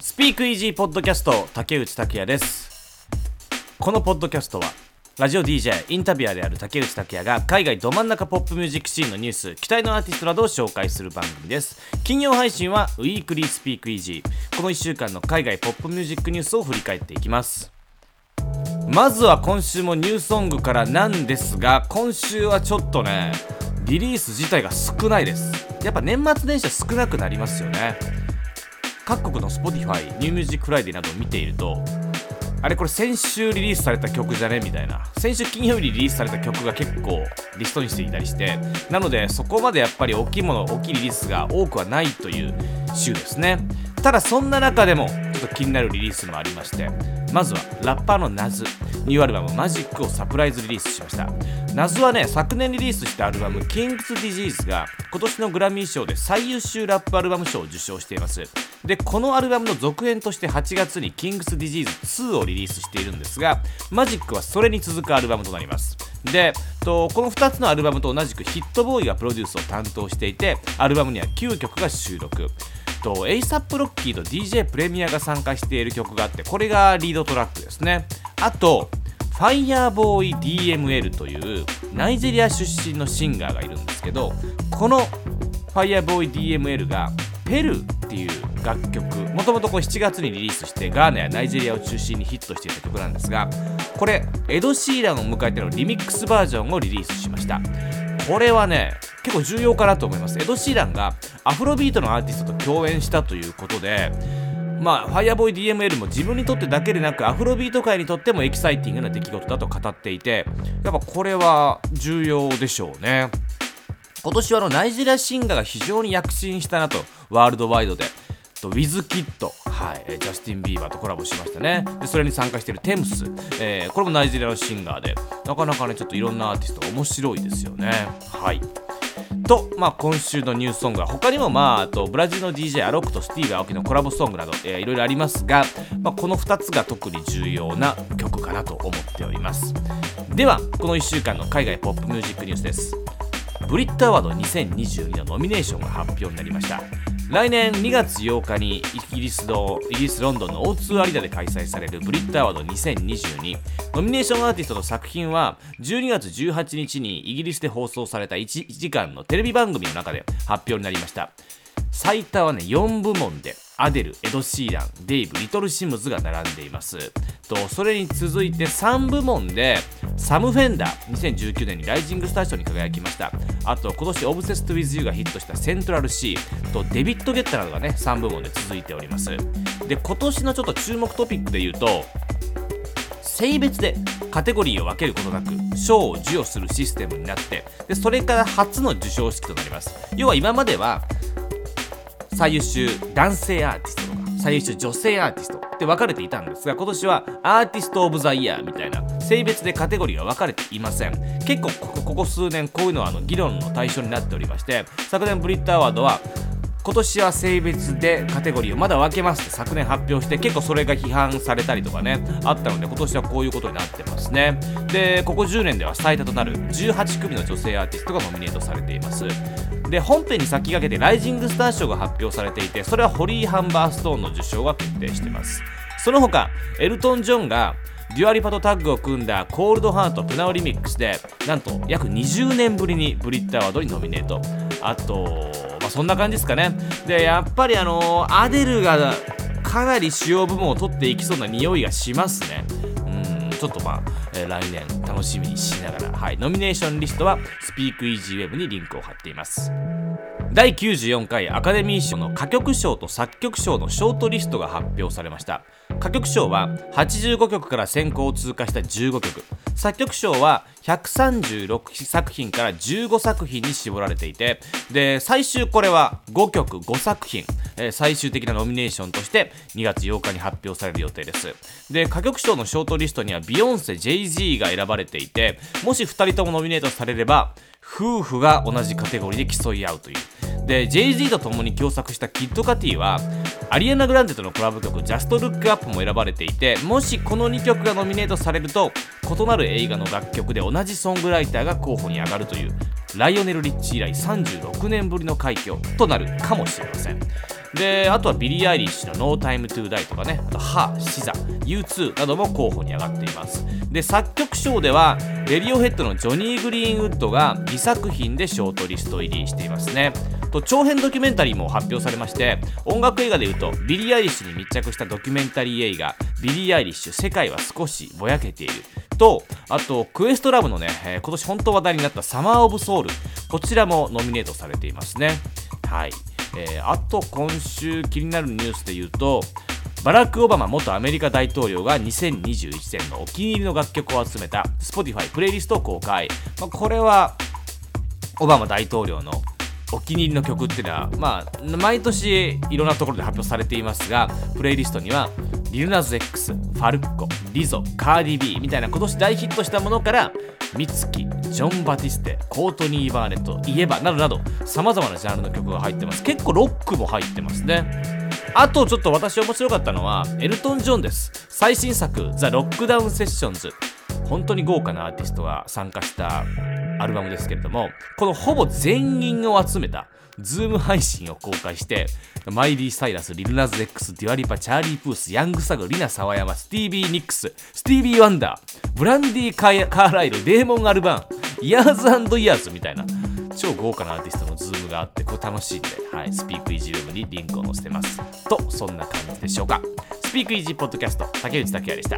スピークイージーポッドキャスト竹内拓也です。このポッドキャストはラジオ DJ インタビュアーである竹内拓也が海外ど真ん中ポップミュージックシーンのニュース期待のアーティストなどを紹介する番組です。金曜配信はウィークリースピークイージー。この1週間の海外ポップミュージックニュースを振り返っていきます。まずは今週もニューソングからなんですが今週はちょっとねリリース自体が少ないです。やっぱ年末年始は少なくなりますよね。各国の Spotify、 New Music Friday などを見ているとあれこれ先週リリースされた曲じゃねみたいな。先週金曜日にリリースされた曲が結構リスト入りしていたりしてなのでそこまでやっぱり大きいもの大きいリリースが多くはないという週ですね。ただそんな中でもちょっと気になるリリースもありましてまずはラッパーのナズ。ニューアルバム Magic をサプライズリリースしました。ナズはね昨年リリースしたアルバム King's Disease が今年のグラミー賞で最優秀ラップアルバム賞を受賞しています。でこのアルバムの続編として8月に King's Disease 2をリリースしているんですがマジックはそれに続くアルバムとなります。でとこの2つのアルバムと同じくヒットボーイがプロデュースを担当していてアルバムには9曲が収録。と ASAP ロッキーと DJ プレミアが参加している曲があってこれがリードトラックですね。あと Fireboy DML というナイジェリア出身のシンガーがいるんですけどこの Fireboy DML が Peru っていう楽曲もともと7月にリリースしてガーナやナイジェリアを中心にヒットしていた曲なんですがこれエド・シーランを迎えてのリミックスバージョンをリリースしました。これはね結構重要かなと思います。エド・シーランがアフロビートのアーティストと共演したということでまあ、ファイアボーイ DML も自分にとってだけでなくアフロビート界にとってもエキサイティングな出来事だと語っていてやっぱこれは重要でしょうね。今年はあのナイジェリアシンガーが非常に躍進したなとワールドワイドで。とウィズキッド、はい、ジャスティン・ビーバーとコラボしましたね。でそれに参加しているテムス、えー、これもナイジェリアのシンガーでなかなかねちょっといろんなアーティスト面白いですよね。はい。と、まあ、今週のニュースソングは他にも、まあ、あとブラジルの DJ アロックとスティーブ・アオキのコラボソングなど、えー、いろいろありますが、まあ、この2つが特に重要な曲かなと思っております。ではこの1週間の海外ポップミュージックニュースです。ブリットアワード2022のノミネーションが発表になりました。来年2月8日にイギリスのイギリスロンドンの O2 アリーナで開催されるブリットアワード2022ノミネーションアーティストの作品は12月18日にイギリスで放送された 1, 1時間のテレビ番組の中で発表になりました。最多はね4部門で。アデル、エド・シーラン、デイブ、リトル・シムズが並んでいます。とそれに続いて3部門でサム・フェンダー2019年にライジングスター賞に輝きました。あと今年 Obsessed With You がヒットしたセントラル・シーとデビッド・ゲッタなどがね3部門で続いております。で今年のちょっと注目トピックで言うと性別でカテゴリーを分けることなく賞を授与するシステムになってでそれから初の授賞式となります。要は今までは最優秀男性アーティストとか最優秀女性アーティストって分かれていたんですが今年はアーティスト・オブ・ザ・イヤーみたいな性別でカテゴリーが分かれていません。結構ここ数年こういうのはあの議論の対象になっておりまして昨年ブリットアワードは今年は性別でカテゴリーをまだ分けますって昨年発表して結構それが批判されたりとかねあったので今年はこういうことになってますねでここ10年では最多となる18組の女性アーティストがノミネートされています。で本編に先駆けてライジングスター賞が発表されていてそれはホリー・ハンバーストーンの受賞が決定しています。その他エルトン・ジョンがデュアリパとタッグを組んだ Cold Heart PNAU Remix でなんと約20年ぶりにブリット・アワードにノミネート。あとまあそんな感じですかね。でやっぱりあのアデルがかなり主要部門を取っていきそうな匂いがしますね。ちょっとまあ、えー来年楽しみにしながら、はい、ノミネーションリストはスピークイージーウェブにリンクを貼っています。第94回アカデミー賞の歌曲賞と作曲賞のショートリストが発表されました。歌曲賞は85曲から選考を通過した15曲。作曲賞は136作品から15作品に絞られていてで最終これは5曲5作品、え最終的なノミネーションとして2月8日に発表される予定です。で歌曲賞のショートリストにはビヨンセ JG が選ばれていてもし2人ともノミネートされれば夫婦が同じカテゴリーで競い合うという。で Jay-Z と共に共作したキッド・カディはアリアナ・グランデとのコラボ曲「Just Look Up」も選ばれていてもしこの2曲がノミネートされると異なる映画の楽曲で同じソングライターが候補に上がるというライオネル・リッチー以来36年ぶりの快挙となるかもしれません。であとはビリー・アイリッシュの「No Time to Die」とかねあと「H.E.R.・SZA」「U2」なども候補に上がっています。で作曲賞ではレディオヘッドのジョニー・グリーンウッドが2作品でショートリスト入りしていますね。と長編ドキュメンタリーも発表されまして音楽映画でいうとビリー・アイリッシュに密着したドキュメンタリー映画「ビリー・アイリッシュ世界は少しぼやけている」とあとクエストラブのね、えー今年本当話題になった「サマー・オブ・ソウル」こちらもノミネートされていますね。はい、えーあと今週気になるニュースで言うとバラック・オバマ元アメリカ大統領が2021年のお気に入りの楽曲を集めた Spotify プレイリストを公開、まあ、これはオバマ大統領のお気に入りの曲っていうのは、まあ、毎年いろんなところで発表されていますが、プレイリストには、リルナズ X、ファルッコ、リゾ、カーディビーみたいな今年大ヒットしたものから、ミツキ、ジョン・バティステ、コートニー・バーネット、イエバなどなど、様々なジャンルの曲が入ってます。結構ロックも入ってますね。あとちょっと私面白かったのは、エルトン・ジョンです。最新作、ザ・ロックダウン・セッションズ。本当に豪華なアーティストが参加したアルバムですけれども、このほぼ全員を集めた、ズーム配信を公開して、マイリー・サイラス、リルナズ X、デュアリパ、チャーリー・プース、ヤング・サグ、リナ・サワヤマ、スティービー・ニックス、スティービー・ワンダー、ブランディ・カーカーライル、デーモン・アルバーン、イヤーズイヤーズみたいな、超豪華なアーティストのズームがあって、これ楽しいんで、はい、スピークイージールームにリンクを載せてます。と、そんな感じでしょうか。スピークイージーポッドキャスト、竹内拓也でした。